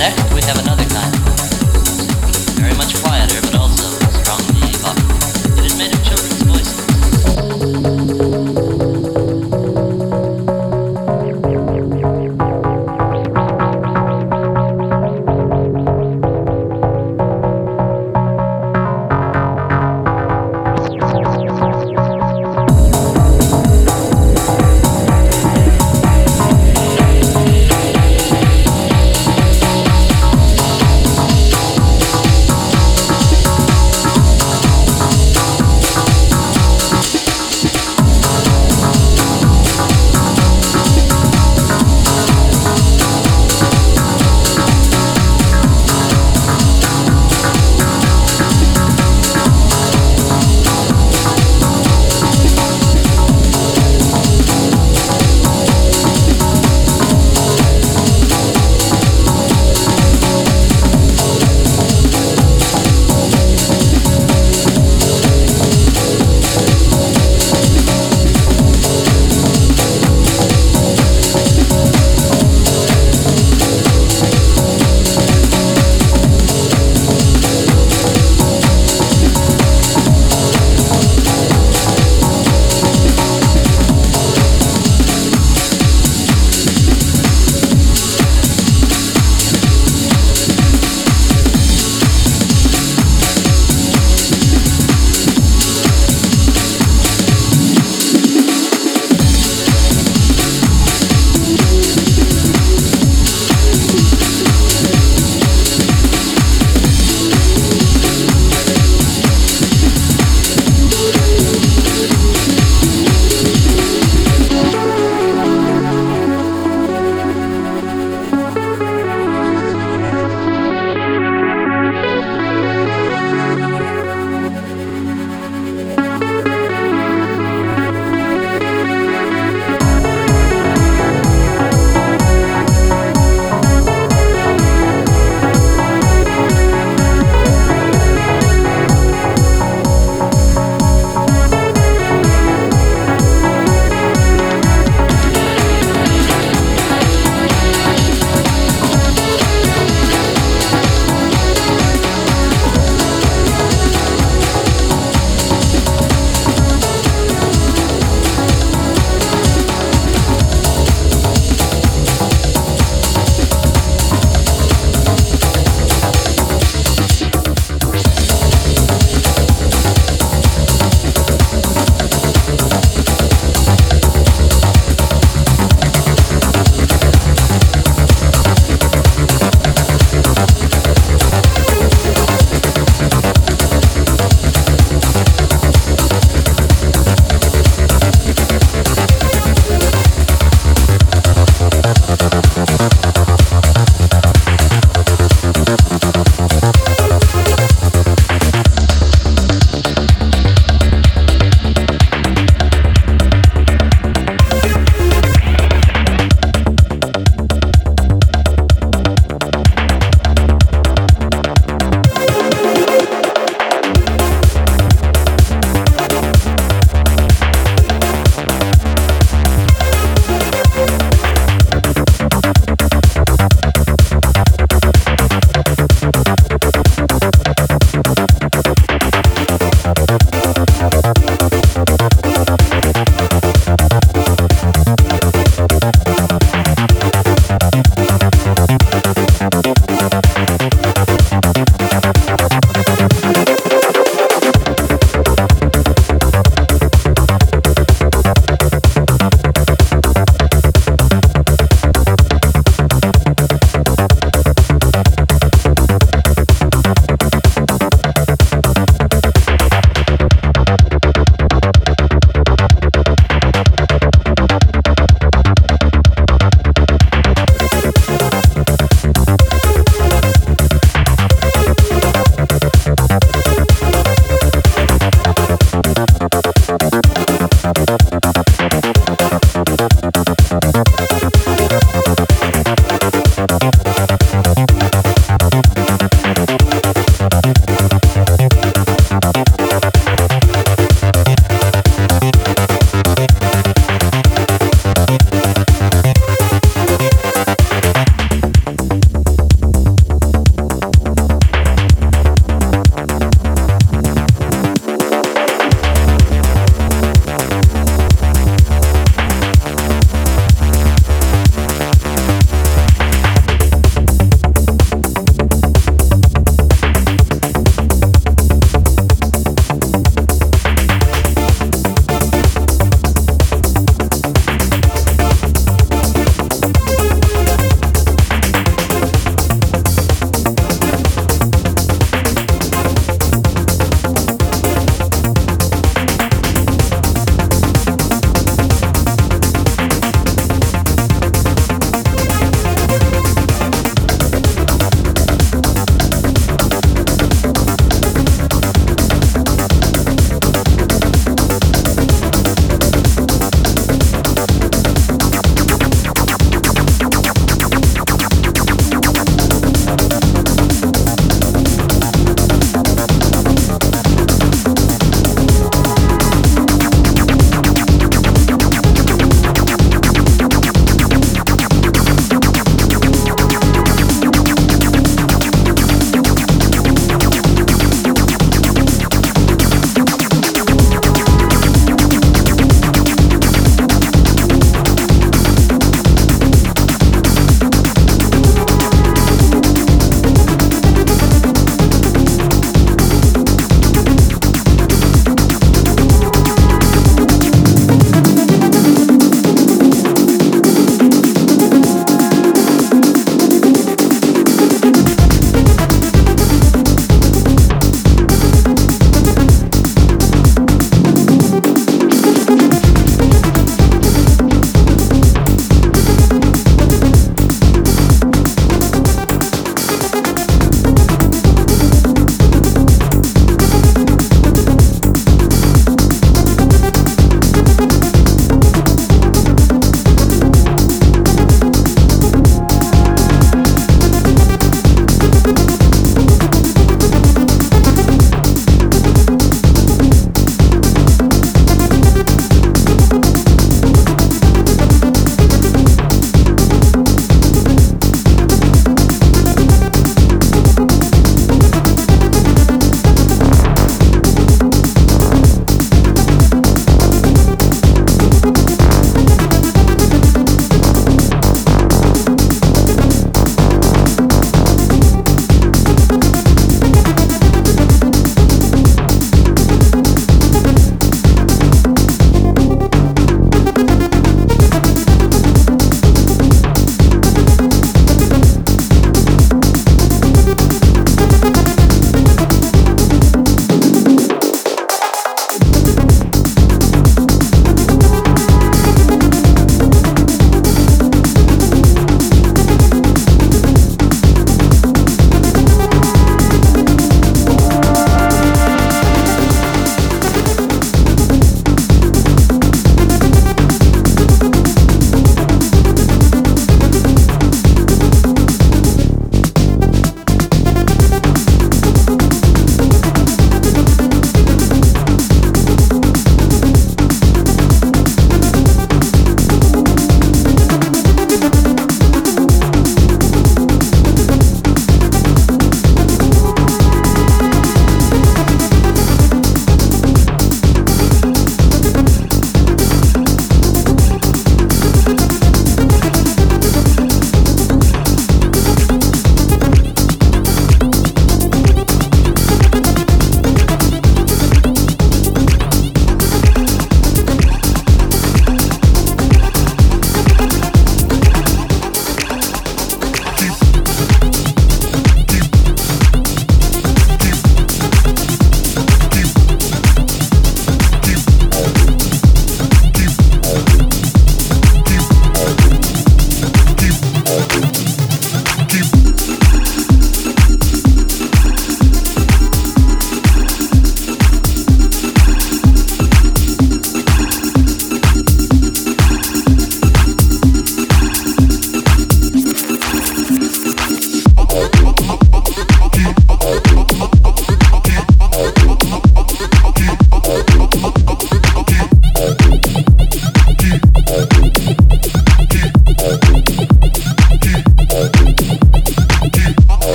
Next, we have another kind. Very much quieter, but also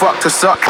fuck to suck.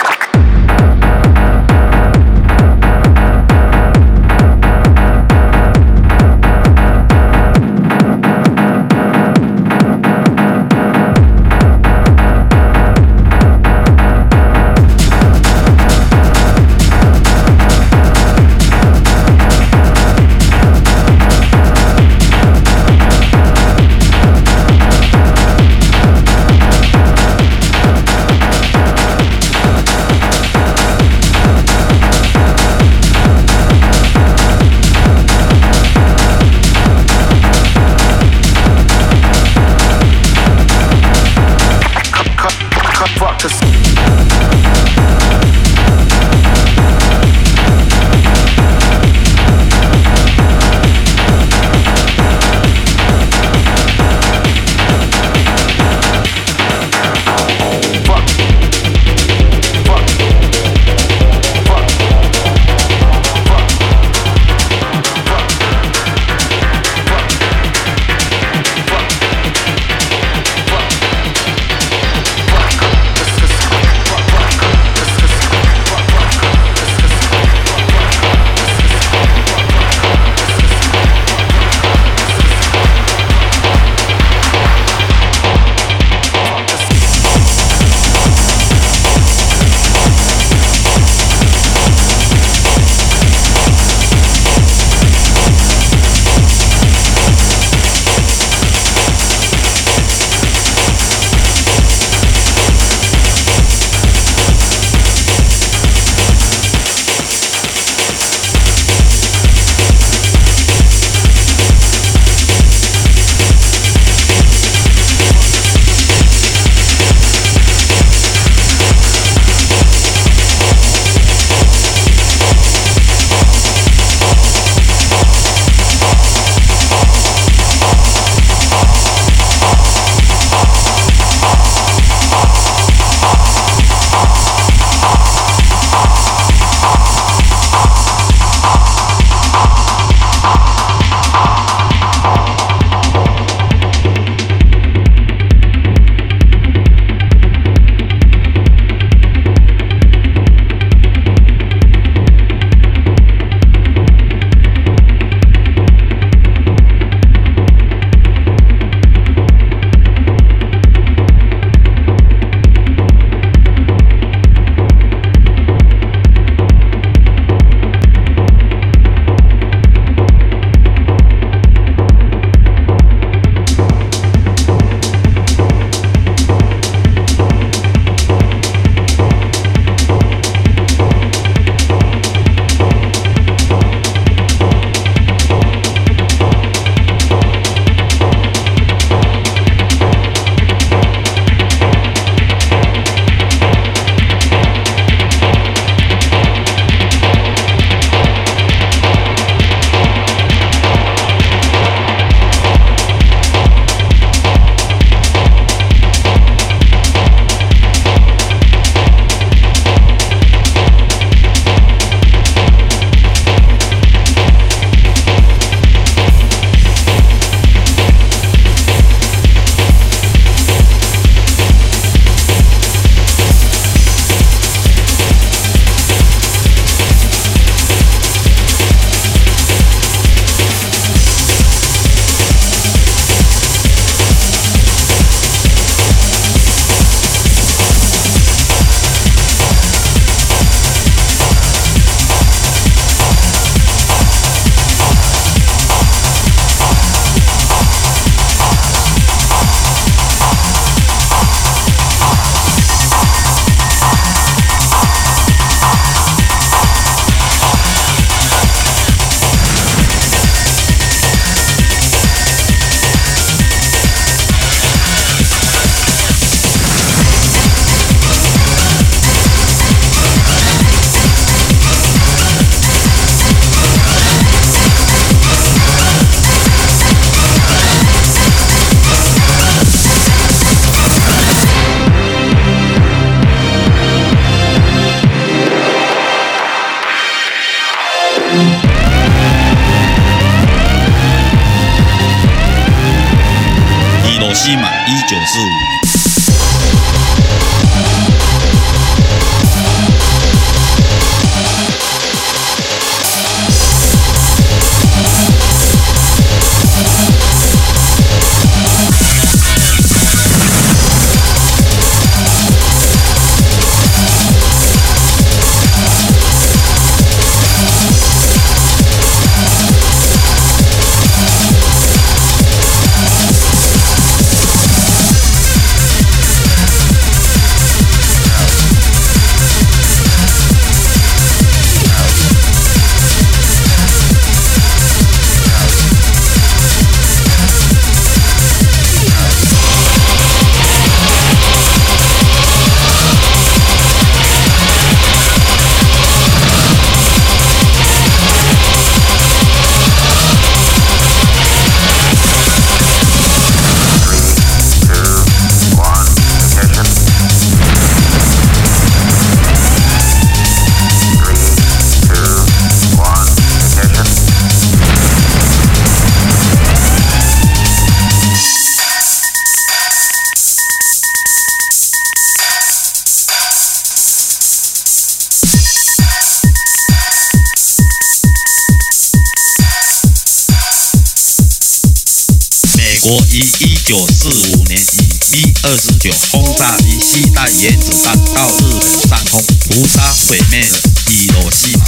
国于一九四五年以 B 二十九轰炸机携带原子弹到日本上空，屠杀毁灭了伊罗西玛。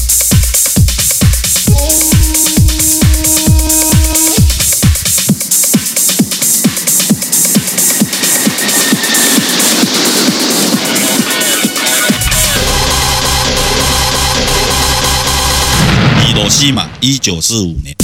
伊罗西玛，一九四五年。